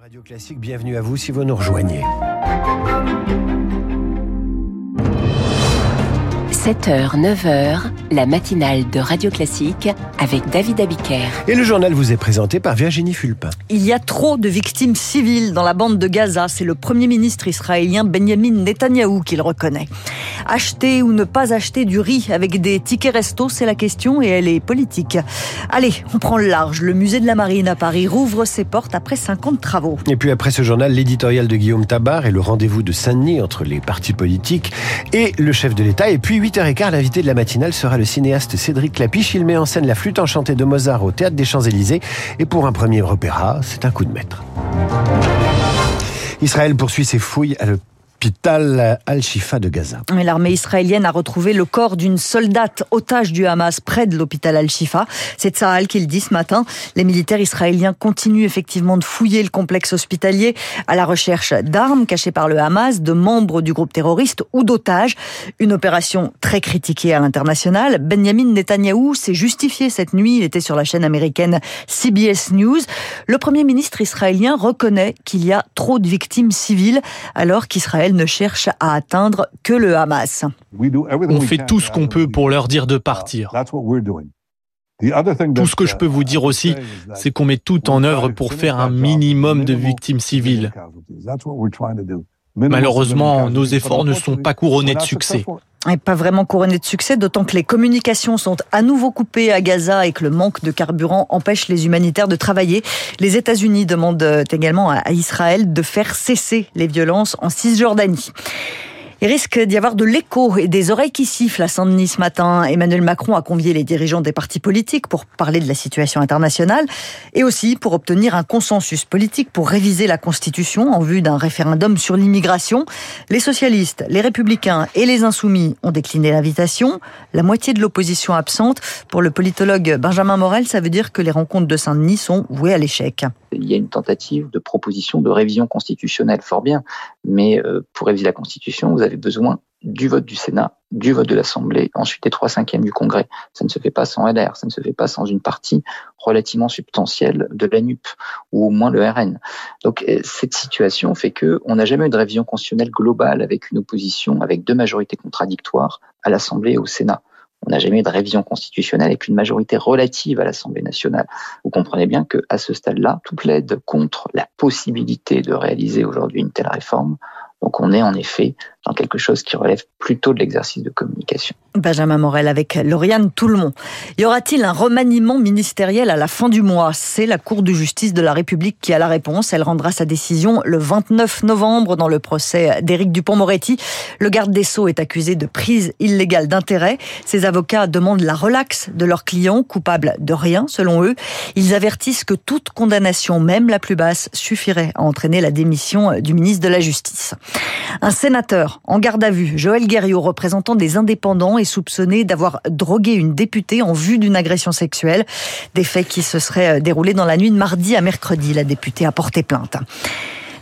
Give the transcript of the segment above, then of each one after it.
Radio Classique, bienvenue à vous si vous nous rejoignez. 7h, 9h, la matinale de Radio Classique avec David Abiker. Et le journal vous est présenté par Virginie Fulpin. Il y a trop de victimes civiles dans la bande de Gaza. C'est le premier ministre israélien Benjamin Netanyahou qui le reconnaît. Acheter ou ne pas acheter du riz avec des tickets resto, c'est la question et elle est politique. Allez, on prend le large. Le musée de la Marine à Paris rouvre ses portes après 50 travaux. Et puis après ce journal, l'éditorial de Guillaume Tabar et le rendez-vous de Saint-Denis entre les partis politiques et le chef de l'État. Et puis 8h15, l'invité de la matinale sera le cinéaste Cédric Clapiche. Il met en scène la flûte enchantée de Mozart au Théâtre des Champs-Élysées. Et pour un premier opéra, c'est un coup de maître. Israël poursuit ses fouilles à l'hôpital Al-Shifa de Gaza. L'armée israélienne a retrouvé le corps d'une soldate otage du Hamas près de l'hôpital Al-Shifa. C'est Tsahal qui le dit ce matin. Les militaires israéliens continuent effectivement de fouiller le complexe hospitalier à la recherche d'armes cachées par le Hamas, de membres du groupe terroriste ou d'otages. Une opération très critiquée à l'international. Benjamin Netanyahou s'est justifié cette nuit. Il était sur la chaîne américaine CBS News. Le premier ministre israélien reconnaît qu'il y a trop de victimes civiles alors qu'Israël ne cherche à atteindre que le Hamas. On fait tout ce qu'on peut pour leur dire de partir. Tout ce que je peux vous dire aussi, c'est qu'on met tout en œuvre pour faire un minimum de victimes civiles. Malheureusement, nos efforts ne sont pas couronnés de succès. Et pas vraiment couronné de succès, d'autant que les communications sont à nouveau coupées à Gaza et que le manque de carburant empêche les humanitaires de travailler. Les États-Unis demandent également à Israël de faire cesser les violences en Cisjordanie. Il risque d'y avoir de l'écho et des oreilles qui sifflent à Saint-Denis ce matin. Emmanuel Macron a convié les dirigeants des partis politiques pour parler de la situation internationale et aussi pour obtenir un consensus politique pour réviser la Constitution en vue d'un référendum sur l'immigration. Les socialistes, les républicains et les insoumis ont décliné l'invitation. La moitié de l'opposition absente. Pour le politologue Benjamin Morel, ça veut dire que les rencontres de Saint-Denis sont vouées à l'échec. Il y a une tentative de proposition de révision constitutionnelle, fort bien. Mais euh, pour réviser la Constitution, vous avez besoin du vote du Sénat, du vote de l'Assemblée, ensuite des trois cinquièmes du Congrès. Ça ne se fait pas sans LR, ça ne se fait pas sans une partie relativement substantielle de la NUP, ou au moins le RN. Donc euh, cette situation fait que on n'a jamais eu de révision constitutionnelle globale avec une opposition, avec deux majorités contradictoires à l'Assemblée et au Sénat. On n'a jamais eu de révision constitutionnelle avec une majorité relative à l'Assemblée nationale. Vous comprenez bien que à ce stade-là, tout plaide contre la possibilité de réaliser aujourd'hui une telle réforme. Donc on est en effet dans quelque chose qui relève plutôt de l'exercice de communication. Benjamin Morel avec Lauriane Toulmont. Y aura-t-il un remaniement ministériel à la fin du mois? C'est la Cour de justice de la République qui a la réponse. Elle rendra sa décision le 29 novembre dans le procès d'Éric Dupont-Moretti. Le garde des Sceaux est accusé de prise illégale d'intérêt. Ses avocats demandent la relaxe de leurs clients, coupables de rien selon eux. Ils avertissent que toute condamnation, même la plus basse, suffirait à entraîner la démission du ministre de la Justice. Un sénateur en garde à vue, Joël Guerriot, représentant des indépendants, est soupçonné d'avoir drogué une députée en vue d'une agression sexuelle. Des faits qui se seraient déroulés dans la nuit de mardi à mercredi. La députée a porté plainte.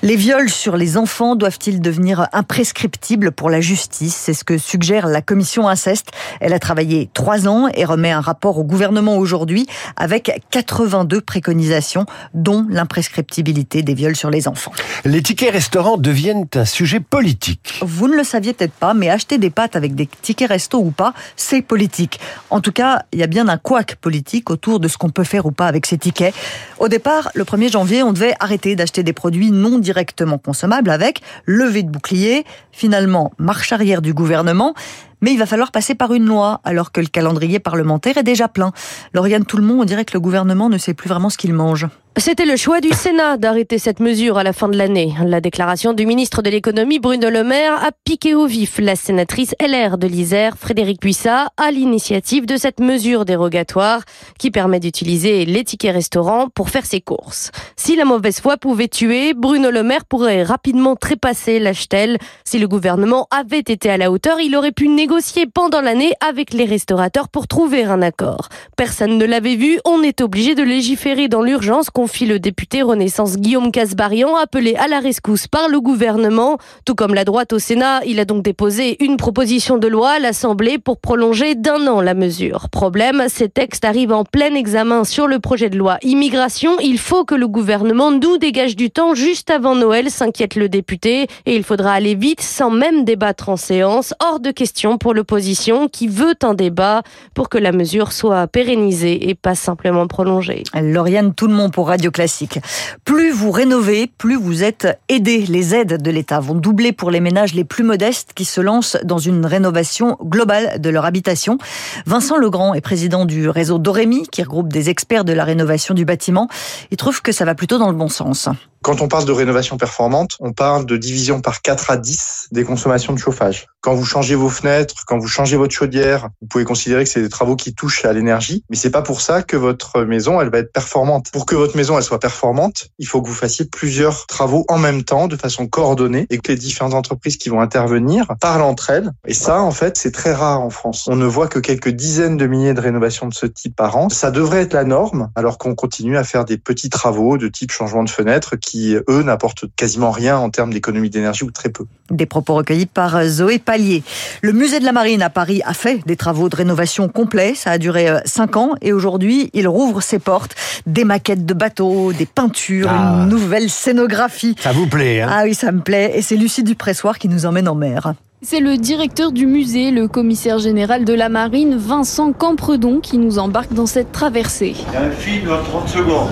Les viols sur les enfants doivent-ils devenir imprescriptibles pour la justice? C'est ce que suggère la commission inceste. Elle a travaillé trois ans et remet un rapport au gouvernement aujourd'hui avec 82 préconisations, dont l'imprescriptibilité des viols sur les enfants. Les tickets restaurants deviennent un sujet politique. Vous ne le saviez peut-être pas, mais acheter des pâtes avec des tickets resto ou pas, c'est politique. En tout cas, il y a bien un couac politique autour de ce qu'on peut faire ou pas avec ces tickets. Au départ, le 1er janvier, on devait arrêter d'acheter des produits non directement consommables avec levée de bouclier, finalement marche arrière du gouvernement, mais il va falloir passer par une loi alors que le calendrier parlementaire est déjà plein. Lauriane monde, on dirait que le gouvernement ne sait plus vraiment ce qu'il mange. C'était le choix du Sénat d'arrêter cette mesure à la fin de l'année. La déclaration du ministre de l'économie Bruno Le Maire a piqué au vif la sénatrice LR de l'Isère, Frédéric Puissat, à l'initiative de cette mesure dérogatoire qui permet d'utiliser les tickets restaurants pour faire ses courses. Si la mauvaise foi pouvait tuer, Bruno Le Maire pourrait rapidement trépasser l'achtel. Si le gouvernement avait été à la hauteur, il aurait pu négocier négocier pendant l'année avec les restaurateurs pour trouver un accord. Personne ne l'avait vu, on est obligé de légiférer dans l'urgence, confie le député Renaissance Guillaume Casbarian, appelé à la rescousse par le gouvernement. Tout comme la droite au Sénat, il a donc déposé une proposition de loi à l'Assemblée pour prolonger d'un an la mesure. Problème, ces textes arrivent en plein examen sur le projet de loi immigration. Il faut que le gouvernement nous dégage du temps juste avant Noël, s'inquiète le député, et il faudra aller vite sans même débattre en séance. Hors de question pour l'opposition qui veut un débat pour que la mesure soit pérennisée et pas simplement prolongée. Lauriane Tout le monde pour Radio Classique. Plus vous rénovez, plus vous êtes aidé. Les aides de l'État vont doubler pour les ménages les plus modestes qui se lancent dans une rénovation globale de leur habitation. Vincent Legrand est président du réseau Dorémy qui regroupe des experts de la rénovation du bâtiment. Il trouve que ça va plutôt dans le bon sens. Quand on parle de rénovation performante, on parle de division par 4 à 10 des consommations de chauffage. Quand vous changez vos fenêtres, quand vous changez votre chaudière, vous pouvez considérer que c'est des travaux qui touchent à l'énergie, mais c'est pas pour ça que votre maison elle va être performante. Pour que votre maison elle soit performante, il faut que vous fassiez plusieurs travaux en même temps de façon coordonnée et que les différentes entreprises qui vont intervenir parlent entre elles. Et ça en fait, c'est très rare en France. On ne voit que quelques dizaines de milliers de rénovations de ce type par an. Ça devrait être la norme alors qu'on continue à faire des petits travaux de type changement de fenêtre qui, eux, n'apportent quasiment rien en termes d'économie d'énergie ou très peu. Des propos recueillis par Zoé Pallier. Le musée de la Marine à Paris a fait des travaux de rénovation complets. Ça a duré 5 ans et aujourd'hui, il rouvre ses portes. Des maquettes de bateaux, des peintures, Ah. une nouvelle scénographie. Ça vous plaît, hein? Ah oui, ça me plaît. Et c'est Lucie Dupressoir qui nous emmène en mer. C'est le directeur du musée, le commissaire général de la marine, Vincent Campredon, qui nous embarque dans cette traversée. Il y a un film en 30 secondes.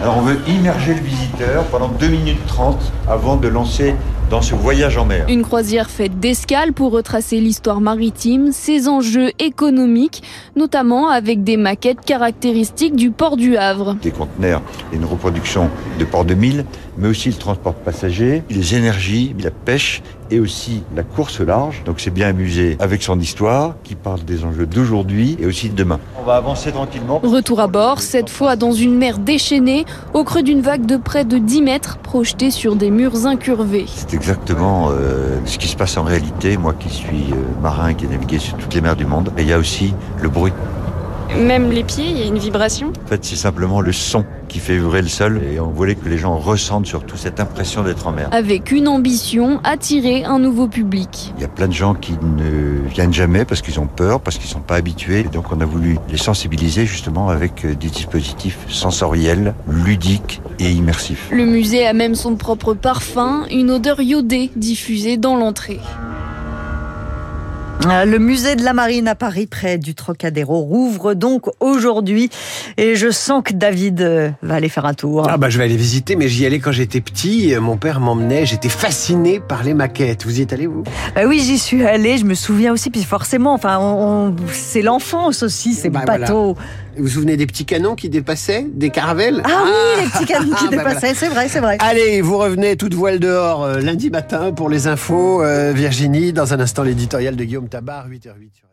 Alors on veut immerger le visiteur pendant 2 minutes 30 avant de lancer dans ce voyage en mer. Une croisière faite d'escale pour retracer l'histoire maritime, ses enjeux économiques, notamment avec des maquettes caractéristiques du port du Havre. Des conteneurs et une reproduction de port de mille, mais aussi le transport de passagers, les énergies, la pêche et aussi la course au large. Donc c'est bien un musée avec son histoire qui parle des enjeux d'aujourd'hui et aussi de demain. On va avancer tranquillement. Retour à bord, cette fois dans une mer déchaînée, au creux d'une vague de près de 10 mètres, projetée sur des murs incurvés. C'est exactement euh, ce qui se passe en réalité, moi qui suis euh, marin, qui ai navigué sur toutes les mers du monde. Et il y a aussi le bruit. Même les pieds, il y a une vibration. En fait, c'est simplement le son qui fait vibrer le sol et on voulait que les gens ressentent surtout cette impression d'être en mer. Avec une ambition, attirer un nouveau public. Il y a plein de gens qui ne viennent jamais parce qu'ils ont peur, parce qu'ils sont pas habitués. Et donc on a voulu les sensibiliser justement avec euh, des dispositifs sensoriels, ludiques et immersifs. Le musée a même son propre parfum, une odeur iodée diffusée dans l'entrée. Euh, Le musée de la Marine à Paris, près du Trocadéro, rouvre donc aujourd'hui. Et je sens que David euh, va aller faire un tour. Ah bah je vais aller visiter, mais j'y allais quand j'étais petit. Mon père m'emmenait, j'étais fasciné par les maquettes. Vous y êtes allé vous? Bah oui, j'y suis allée, je me souviens aussi, puis forcément, enfin, on- on- c'est l'enfance aussi, ces Bah, bateaux. Vous vous souvenez des petits canons qui dépassaient Des caravelles Ah, oui, les petits canons qui Ah, bah, dépassaient, c'est vrai, c'est vrai. Allez, vous revenez toute voile dehors euh, lundi matin pour les infos. Euh, Virginie, dans un instant l'éditorial de Guillaume Tabar, 8h08.